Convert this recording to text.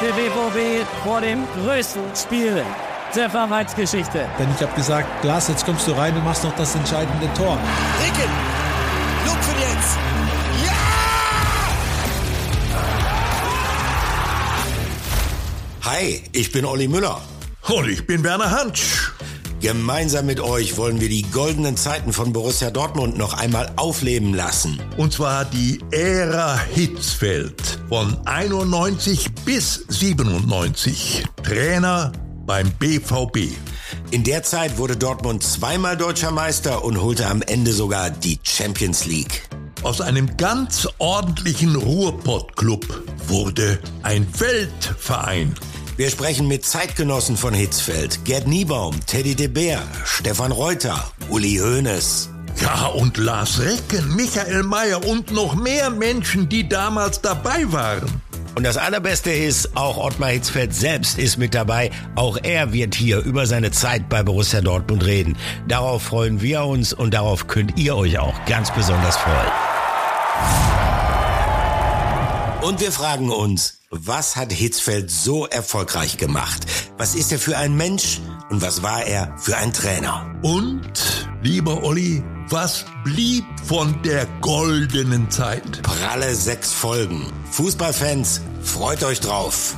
der BVB vor dem größten Spiel der Vereinsgeschichte. Denn ich habe gesagt, Glas, jetzt kommst du rein und machst noch das entscheidende Tor. Ricken, lupfen jetzt. Ja! Hi, ich bin Olli Müller. Und ich bin Werner Hansch. Gemeinsam mit euch wollen wir die goldenen Zeiten von Borussia Dortmund noch einmal aufleben lassen. Und zwar die Ära Hitzfeld von 91 bis 97. Trainer beim BVB. In der Zeit wurde Dortmund zweimal deutscher Meister und holte am Ende sogar die Champions League. Aus einem ganz ordentlichen Ruhrpott-Club wurde ein Weltverein. Wir sprechen mit Zeitgenossen von Hitzfeld, Gerd Niebaum, Teddy de Beer, Stefan Reuter, Uli Hoeneß. Ja, und Lars Recken, Michael Mayer und noch mehr Menschen, die damals dabei waren. Und das Allerbeste ist, auch Ottmar Hitzfeld selbst ist mit dabei. Auch er wird hier über seine Zeit bei Borussia Dortmund reden. Darauf freuen wir uns und darauf könnt ihr euch auch ganz besonders freuen. Und wir fragen uns, was hat Hitzfeld so erfolgreich gemacht? Was ist er für ein Mensch und was war er für ein Trainer? Und, lieber Olli, was blieb von der goldenen Zeit? Pralle sechs Folgen. Fußballfans, freut euch drauf.